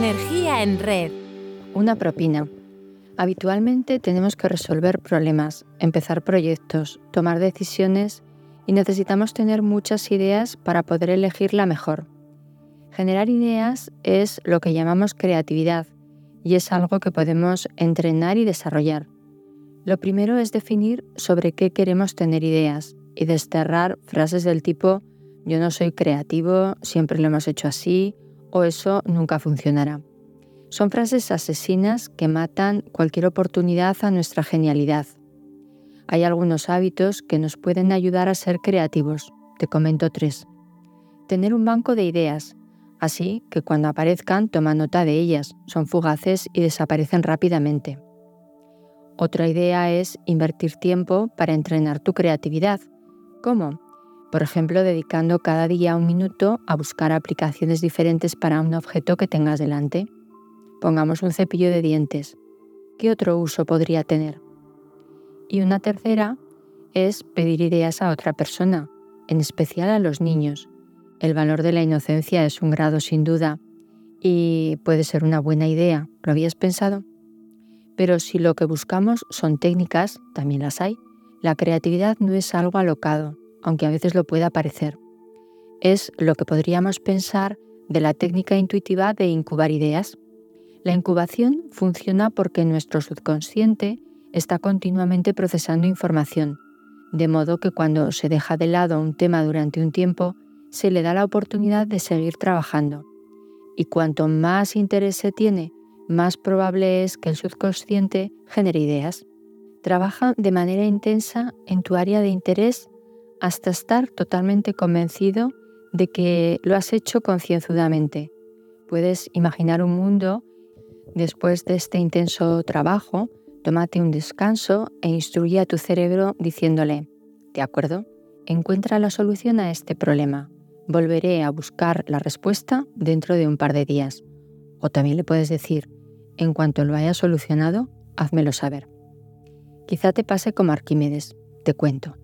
Energía en red. Una propina. Habitualmente tenemos que resolver problemas, empezar proyectos, tomar decisiones y necesitamos tener muchas ideas para poder elegir la mejor. Generar ideas es lo que llamamos creatividad y es algo que podemos entrenar y desarrollar. Lo primero es definir sobre qué queremos tener ideas y desterrar frases del tipo yo no soy creativo, siempre lo hemos hecho así o eso nunca funcionará. Son frases asesinas que matan cualquier oportunidad a nuestra genialidad. Hay algunos hábitos que nos pueden ayudar a ser creativos. Te comento tres. Tener un banco de ideas, así que cuando aparezcan toma nota de ellas, son fugaces y desaparecen rápidamente. Otra idea es invertir tiempo para entrenar tu creatividad. ¿Cómo? Por ejemplo, dedicando cada día un minuto a buscar aplicaciones diferentes para un objeto que tengas delante. Pongamos un cepillo de dientes. ¿Qué otro uso podría tener? Y una tercera es pedir ideas a otra persona, en especial a los niños. El valor de la inocencia es un grado sin duda y puede ser una buena idea. ¿Lo habías pensado? Pero si lo que buscamos son técnicas, también las hay, la creatividad no es algo alocado, aunque a veces lo pueda parecer. Es lo que podríamos pensar de la técnica intuitiva de incubar ideas. La incubación funciona porque nuestro subconsciente está continuamente procesando información, de modo que cuando se deja de lado un tema durante un tiempo, se le da la oportunidad de seguir trabajando. Y cuanto más interés se tiene, más probable es que el subconsciente genere ideas. Trabaja de manera intensa en tu área de interés hasta estar totalmente convencido de que lo has hecho concienzudamente. Puedes imaginar un mundo después de este intenso trabajo, tómate un descanso e instruye a tu cerebro diciéndole, de acuerdo, encuentra la solución a este problema. Volveré a buscar la respuesta dentro de un par de días. O también le puedes decir, en cuanto lo haya solucionado, házmelo saber. Quizá te pase como Arquímedes, te cuento.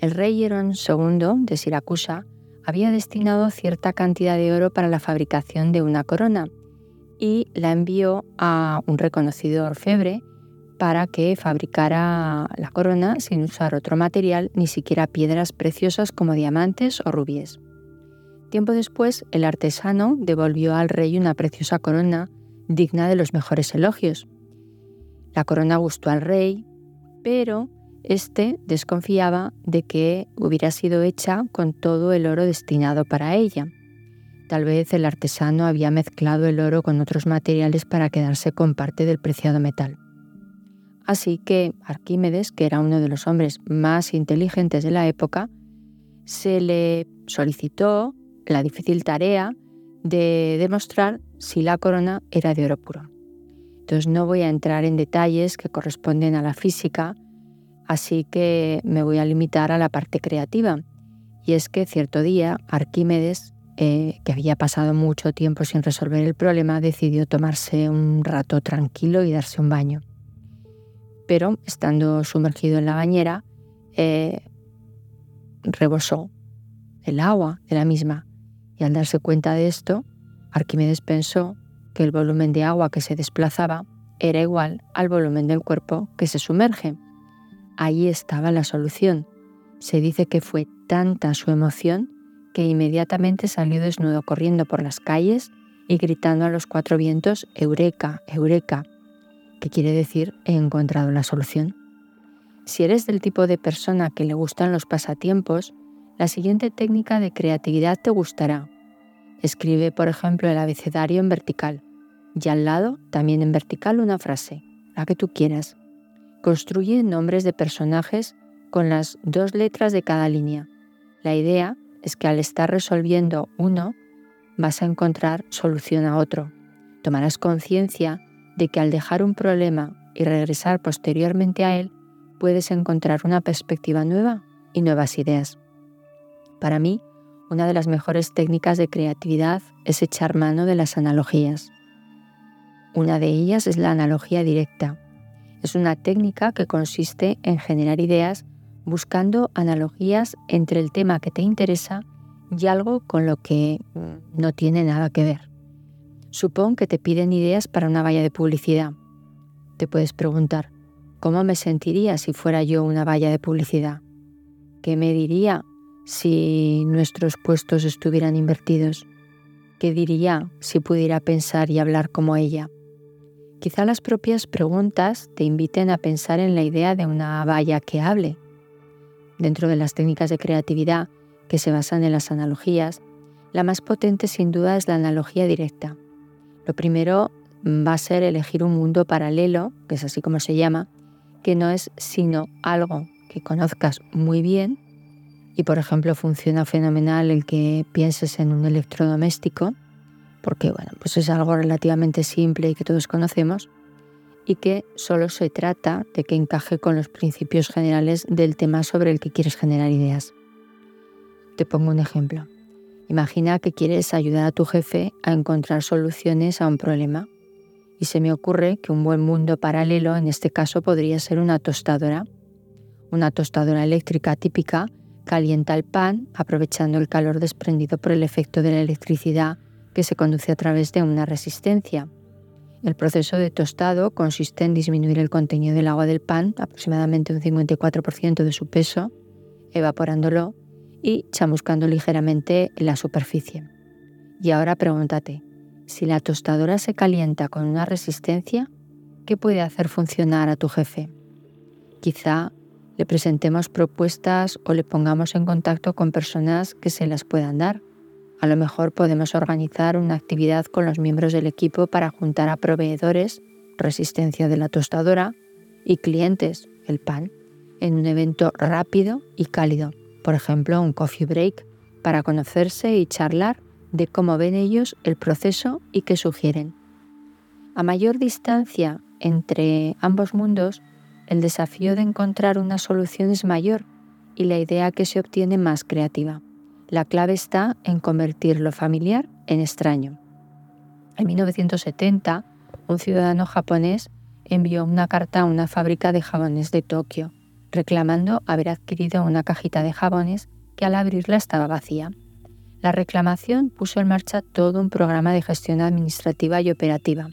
El rey Herón II de Siracusa había destinado cierta cantidad de oro para la fabricación de una corona y la envió a un reconocido orfebre para que fabricara la corona sin usar otro material, ni siquiera piedras preciosas como diamantes o rubíes. Tiempo después, el artesano devolvió al rey una preciosa corona digna de los mejores elogios. La corona gustó al rey, pero este desconfiaba de que hubiera sido hecha con todo el oro destinado para ella. Tal vez el artesano había mezclado el oro con otros materiales para quedarse con parte del preciado metal. Así que Arquímedes, que era uno de los hombres más inteligentes de la época, se le solicitó la difícil tarea de demostrar si la corona era de oro puro. Entonces no voy a entrar en detalles que corresponden a la física, Así que me voy a limitar a la parte creativa. Y es que cierto día Arquímedes, eh, que había pasado mucho tiempo sin resolver el problema, decidió tomarse un rato tranquilo y darse un baño. Pero estando sumergido en la bañera, eh, rebosó el agua de la misma. Y al darse cuenta de esto, Arquímedes pensó que el volumen de agua que se desplazaba era igual al volumen del cuerpo que se sumerge. Ahí estaba la solución. Se dice que fue tanta su emoción que inmediatamente salió desnudo corriendo por las calles y gritando a los cuatro vientos, Eureka, Eureka, que quiere decir he encontrado la solución. Si eres del tipo de persona que le gustan los pasatiempos, la siguiente técnica de creatividad te gustará. Escribe, por ejemplo, el abecedario en vertical y al lado también en vertical una frase, la que tú quieras. Construye nombres de personajes con las dos letras de cada línea. La idea es que al estar resolviendo uno, vas a encontrar solución a otro. Tomarás conciencia de que al dejar un problema y regresar posteriormente a él, puedes encontrar una perspectiva nueva y nuevas ideas. Para mí, una de las mejores técnicas de creatividad es echar mano de las analogías. Una de ellas es la analogía directa, es una técnica que consiste en generar ideas buscando analogías entre el tema que te interesa y algo con lo que no tiene nada que ver. Supón que te piden ideas para una valla de publicidad. Te puedes preguntar, ¿cómo me sentiría si fuera yo una valla de publicidad? ¿Qué me diría si nuestros puestos estuvieran invertidos? ¿Qué diría si pudiera pensar y hablar como ella? Quizá las propias preguntas te inviten a pensar en la idea de una valla que hable. Dentro de las técnicas de creatividad que se basan en las analogías, la más potente sin duda es la analogía directa. Lo primero va a ser elegir un mundo paralelo, que es así como se llama, que no es sino algo que conozcas muy bien y por ejemplo funciona fenomenal el que pienses en un electrodoméstico, porque bueno, pues es algo relativamente simple y que todos conocemos, y que solo se trata de que encaje con los principios generales del tema sobre el que quieres generar ideas. Te pongo un ejemplo. Imagina que quieres ayudar a tu jefe a encontrar soluciones a un problema. Y se me ocurre que un buen mundo paralelo en este caso podría ser una tostadora. Una tostadora eléctrica típica calienta el pan aprovechando el calor desprendido por el efecto de la electricidad que se conduce a través de una resistencia. El proceso de tostado consiste en disminuir el contenido del agua del pan, aproximadamente un 54% de su peso, evaporándolo y chamuscando ligeramente la superficie. Y ahora pregúntate, si la tostadora se calienta con una resistencia, ¿qué puede hacer funcionar a tu jefe? Quizá le presentemos propuestas o le pongamos en contacto con personas que se las puedan dar. A lo mejor podemos organizar una actividad con los miembros del equipo para juntar a proveedores, resistencia de la tostadora, y clientes, el pan, en un evento rápido y cálido, por ejemplo un coffee break, para conocerse y charlar de cómo ven ellos el proceso y qué sugieren. A mayor distancia entre ambos mundos, el desafío de encontrar una solución es mayor y la idea que se obtiene más creativa. La clave está en convertir lo familiar en extraño. En 1970, un ciudadano japonés envió una carta a una fábrica de jabones de Tokio, reclamando haber adquirido una cajita de jabones que al abrirla estaba vacía. La reclamación puso en marcha todo un programa de gestión administrativa y operativa,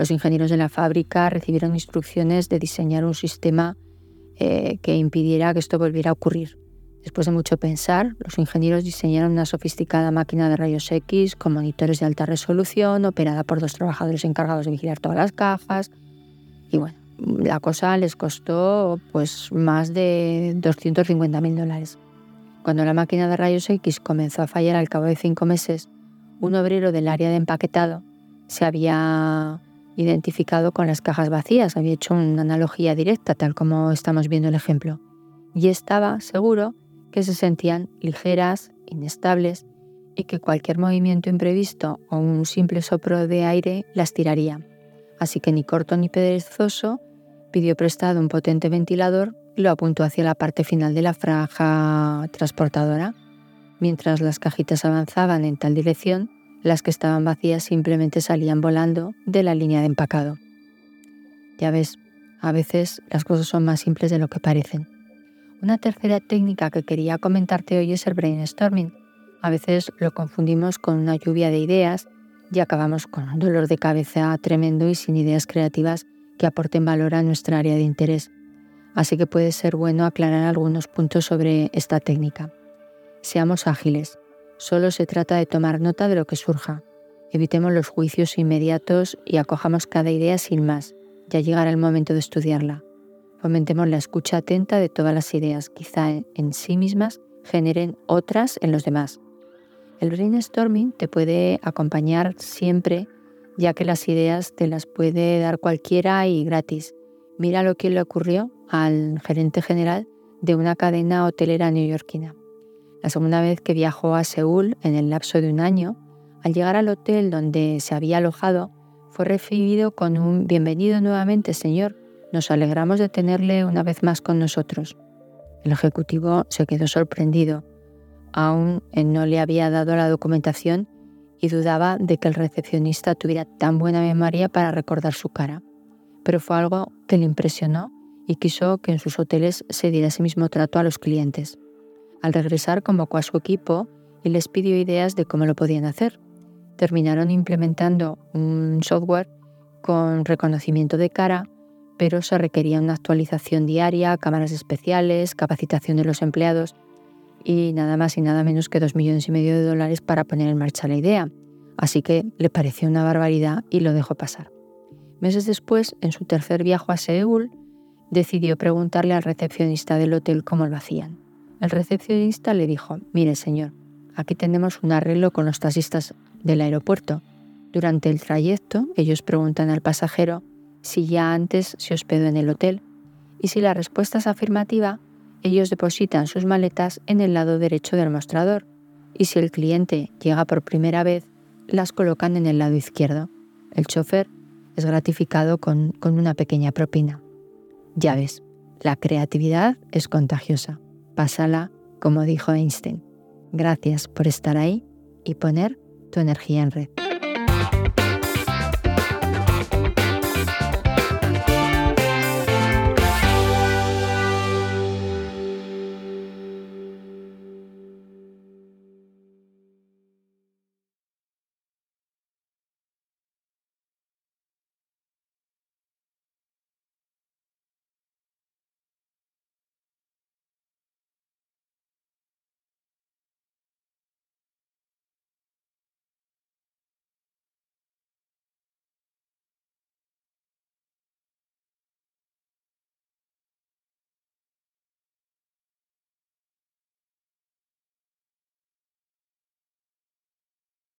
los ingenieros de la fábrica recibieron instrucciones de diseñar un sistema eh, que impidiera que esto volviera a ocurrir. Después de mucho pensar, los ingenieros diseñaron una sofisticada máquina de rayos X con monitores de alta resolución, operada por dos trabajadores encargados de vigilar todas las cajas. Y bueno, la cosa les costó pues más de 250.000 dólares. Cuando la máquina de rayos X comenzó a fallar al cabo de cinco meses, un obrero del área de empaquetado se había identificado con las cajas vacías, había hecho una analogía directa, tal como estamos viendo el ejemplo, y estaba seguro que se sentían ligeras, inestables y que cualquier movimiento imprevisto o un simple sopro de aire las tiraría. Así que ni corto ni perezoso pidió prestado un potente ventilador y lo apuntó hacia la parte final de la franja transportadora. Mientras las cajitas avanzaban en tal dirección, las que estaban vacías simplemente salían volando de la línea de empacado. Ya ves, a veces las cosas son más simples de lo que parecen. Una tercera técnica que quería comentarte hoy es el brainstorming. A veces lo confundimos con una lluvia de ideas y acabamos con un dolor de cabeza tremendo y sin ideas creativas que aporten valor a nuestra área de interés. Así que puede ser bueno aclarar algunos puntos sobre esta técnica. Seamos ágiles, Solo se trata de tomar nota de lo que surja. Evitemos los juicios inmediatos y acojamos cada idea sin más. Ya llegará el momento de estudiarla. Fomentemos la escucha atenta de todas las ideas, quizá en sí mismas generen otras en los demás. El brainstorming te puede acompañar siempre, ya que las ideas te las puede dar cualquiera y gratis. Mira lo que le ocurrió al gerente general de una cadena hotelera neoyorquina. La segunda vez que viajó a Seúl en el lapso de un año, al llegar al hotel donde se había alojado, fue recibido con un bienvenido nuevamente, señor. Nos alegramos de tenerle una vez más con nosotros. El ejecutivo se quedó sorprendido. Aún no le había dado la documentación y dudaba de que el recepcionista tuviera tan buena memoria para recordar su cara. Pero fue algo que le impresionó y quiso que en sus hoteles se diera ese mismo trato a los clientes. Al regresar convocó a su equipo y les pidió ideas de cómo lo podían hacer. terminaron implementando un software con reconocimiento de cara, pero se requería una actualización diaria, cámaras especiales, capacitación de los empleados y nada más y nada menos que dos millones y medio de dólares para poner en marcha la idea. Así que le pareció una barbaridad y lo dejó pasar. Meses después, en su tercer viaje a Seúl, decidió preguntarle al recepcionista del hotel cómo lo hacían. El recepcionista le dijo, mire señor, aquí tenemos un arreglo con los taxistas del aeropuerto. Durante el trayecto, ellos preguntan al pasajero si ya antes se hospedó en el hotel y si la respuesta es afirmativa, ellos depositan sus maletas en el lado derecho del mostrador y si el cliente llega por primera vez, las colocan en el lado izquierdo. El chofer es gratificado con, con una pequeña propina. Ya ves, la creatividad es contagiosa. Pásala, como dijo Einstein. Gracias por estar ahí y poner tu energía en red.